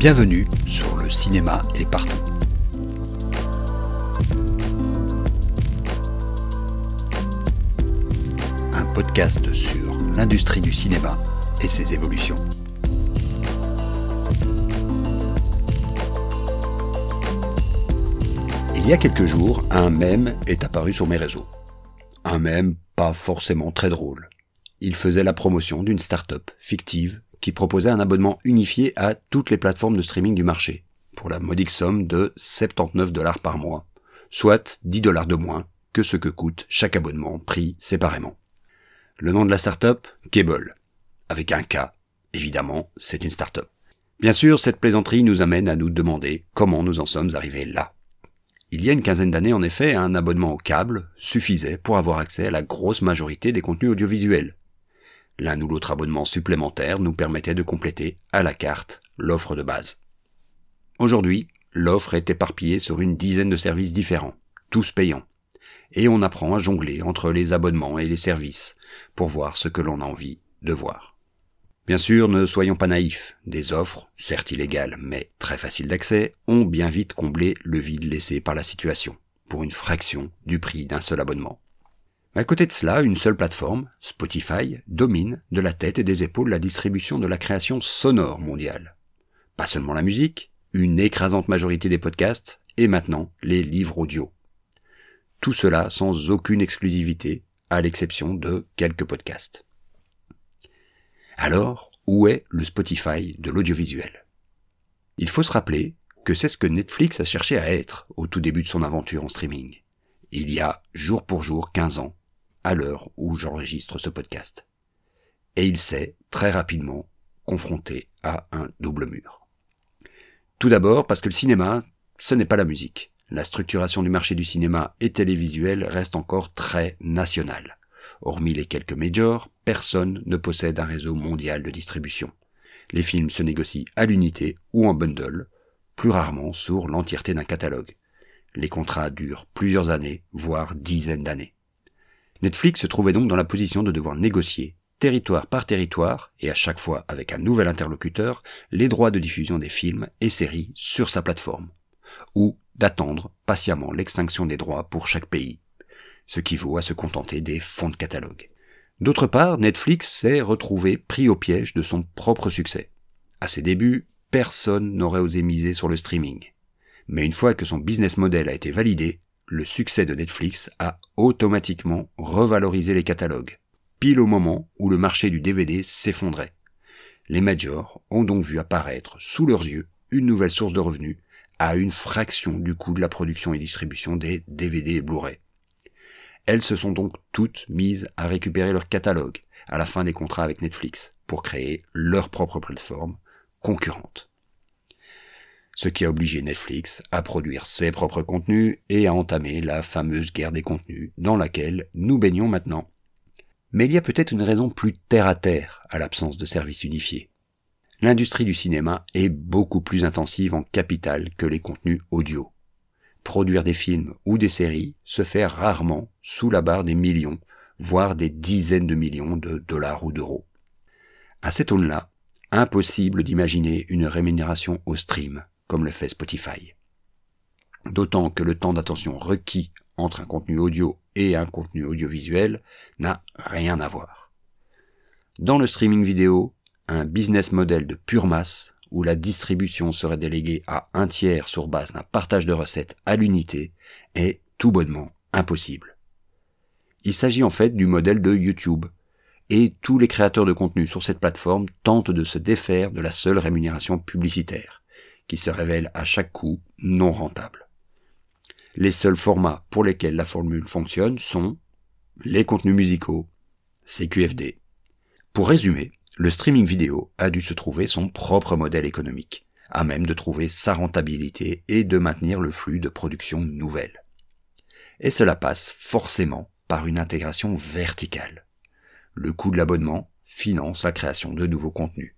Bienvenue sur le cinéma est partout. Un podcast sur l'industrie du cinéma et ses évolutions. Il y a quelques jours, un mème est apparu sur mes réseaux. Un mème pas forcément très drôle. Il faisait la promotion d'une start-up fictive qui proposait un abonnement unifié à toutes les plateformes de streaming du marché, pour la modique somme de 79 dollars par mois, soit 10 dollars de moins que ce que coûte chaque abonnement pris séparément. Le nom de la start-up, Cable. Avec un K, évidemment, c'est une start-up. Bien sûr, cette plaisanterie nous amène à nous demander comment nous en sommes arrivés là. Il y a une quinzaine d'années, en effet, un abonnement au câble suffisait pour avoir accès à la grosse majorité des contenus audiovisuels. L'un ou l'autre abonnement supplémentaire nous permettait de compléter à la carte l'offre de base. Aujourd'hui, l'offre est éparpillée sur une dizaine de services différents, tous payants. Et on apprend à jongler entre les abonnements et les services pour voir ce que l'on a envie de voir. Bien sûr, ne soyons pas naïfs, des offres, certes illégales, mais très faciles d'accès, ont bien vite comblé le vide laissé par la situation, pour une fraction du prix d'un seul abonnement. À côté de cela, une seule plateforme, Spotify, domine de la tête et des épaules la distribution de la création sonore mondiale. Pas seulement la musique, une écrasante majorité des podcasts, et maintenant les livres audio. Tout cela sans aucune exclusivité, à l'exception de quelques podcasts. Alors, où est le Spotify de l'audiovisuel? Il faut se rappeler que c'est ce que Netflix a cherché à être au tout début de son aventure en streaming. Il y a jour pour jour 15 ans, à l'heure où j'enregistre ce podcast. Et il s'est très rapidement confronté à un double mur. Tout d'abord parce que le cinéma, ce n'est pas la musique. La structuration du marché du cinéma et télévisuel reste encore très nationale. Hormis les quelques majors, personne ne possède un réseau mondial de distribution. Les films se négocient à l'unité ou en bundle, plus rarement sur l'entièreté d'un catalogue. Les contrats durent plusieurs années, voire dizaines d'années. Netflix se trouvait donc dans la position de devoir négocier, territoire par territoire, et à chaque fois avec un nouvel interlocuteur, les droits de diffusion des films et séries sur sa plateforme, ou d'attendre patiemment l'extinction des droits pour chaque pays, ce qui vaut à se contenter des fonds de catalogue. D'autre part, Netflix s'est retrouvé pris au piège de son propre succès. À ses débuts, personne n'aurait osé miser sur le streaming. Mais une fois que son business model a été validé, le succès de Netflix a automatiquement revalorisé les catalogues, pile au moment où le marché du DVD s'effondrait. Les majors ont donc vu apparaître sous leurs yeux une nouvelle source de revenus à une fraction du coût de la production et distribution des DVD et Blu-ray. Elles se sont donc toutes mises à récupérer leur catalogue à la fin des contrats avec Netflix pour créer leur propre plateforme concurrente ce qui a obligé Netflix à produire ses propres contenus et à entamer la fameuse guerre des contenus dans laquelle nous baignons maintenant. Mais il y a peut-être une raison plus terre à terre à l'absence de services unifiés. L'industrie du cinéma est beaucoup plus intensive en capital que les contenus audio. Produire des films ou des séries se fait rarement sous la barre des millions, voire des dizaines de millions de dollars ou d'euros. À cette aune-là, impossible d'imaginer une rémunération au stream, comme le fait Spotify. D'autant que le temps d'attention requis entre un contenu audio et un contenu audiovisuel n'a rien à voir. Dans le streaming vidéo, un business model de pure masse où la distribution serait déléguée à un tiers sur base d'un partage de recettes à l'unité est tout bonnement impossible. Il s'agit en fait du modèle de YouTube, et tous les créateurs de contenu sur cette plateforme tentent de se défaire de la seule rémunération publicitaire qui se révèle à chaque coup non rentable. Les seuls formats pour lesquels la formule fonctionne sont les contenus musicaux, CQFD. Pour résumer, le streaming vidéo a dû se trouver son propre modèle économique, à même de trouver sa rentabilité et de maintenir le flux de production nouvelle. Et cela passe forcément par une intégration verticale. Le coût de l'abonnement finance la création de nouveaux contenus.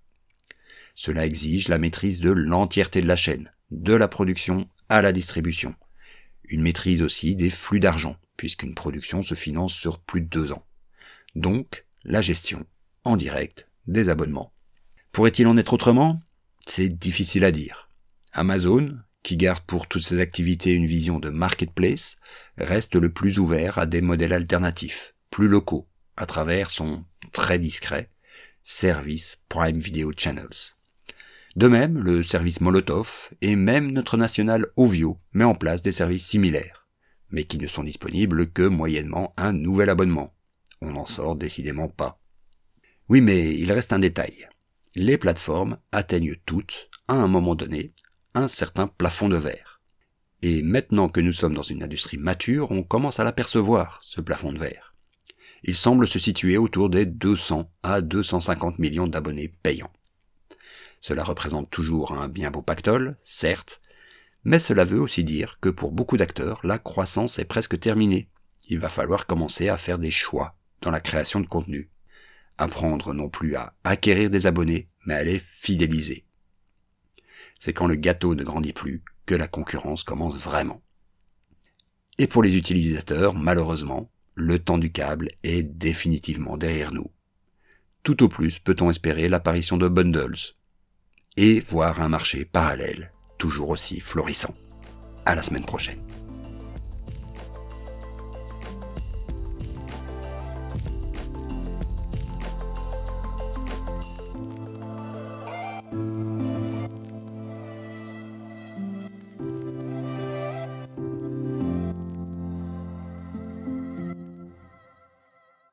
Cela exige la maîtrise de l'entièreté de la chaîne, de la production à la distribution. Une maîtrise aussi des flux d'argent, puisqu'une production se finance sur plus de deux ans. Donc, la gestion, en direct, des abonnements. Pourrait-il en être autrement? C'est difficile à dire. Amazon, qui garde pour toutes ses activités une vision de marketplace, reste le plus ouvert à des modèles alternatifs, plus locaux, à travers son très discret service Prime Video Channels. De même, le service Molotov et même notre national Ovio met en place des services similaires, mais qui ne sont disponibles que moyennement un nouvel abonnement. On n'en sort décidément pas. Oui, mais il reste un détail. Les plateformes atteignent toutes, à un moment donné, un certain plafond de verre. Et maintenant que nous sommes dans une industrie mature, on commence à l'apercevoir, ce plafond de verre. Il semble se situer autour des 200 à 250 millions d'abonnés payants. Cela représente toujours un bien beau pactole, certes, mais cela veut aussi dire que pour beaucoup d'acteurs, la croissance est presque terminée. Il va falloir commencer à faire des choix dans la création de contenu. Apprendre non plus à acquérir des abonnés, mais à les fidéliser c'est quand le gâteau ne grandit plus que la concurrence commence vraiment. Et pour les utilisateurs, malheureusement, le temps du câble est définitivement derrière nous. Tout au plus peut-on espérer l'apparition de bundles et voir un marché parallèle toujours aussi florissant. À la semaine prochaine.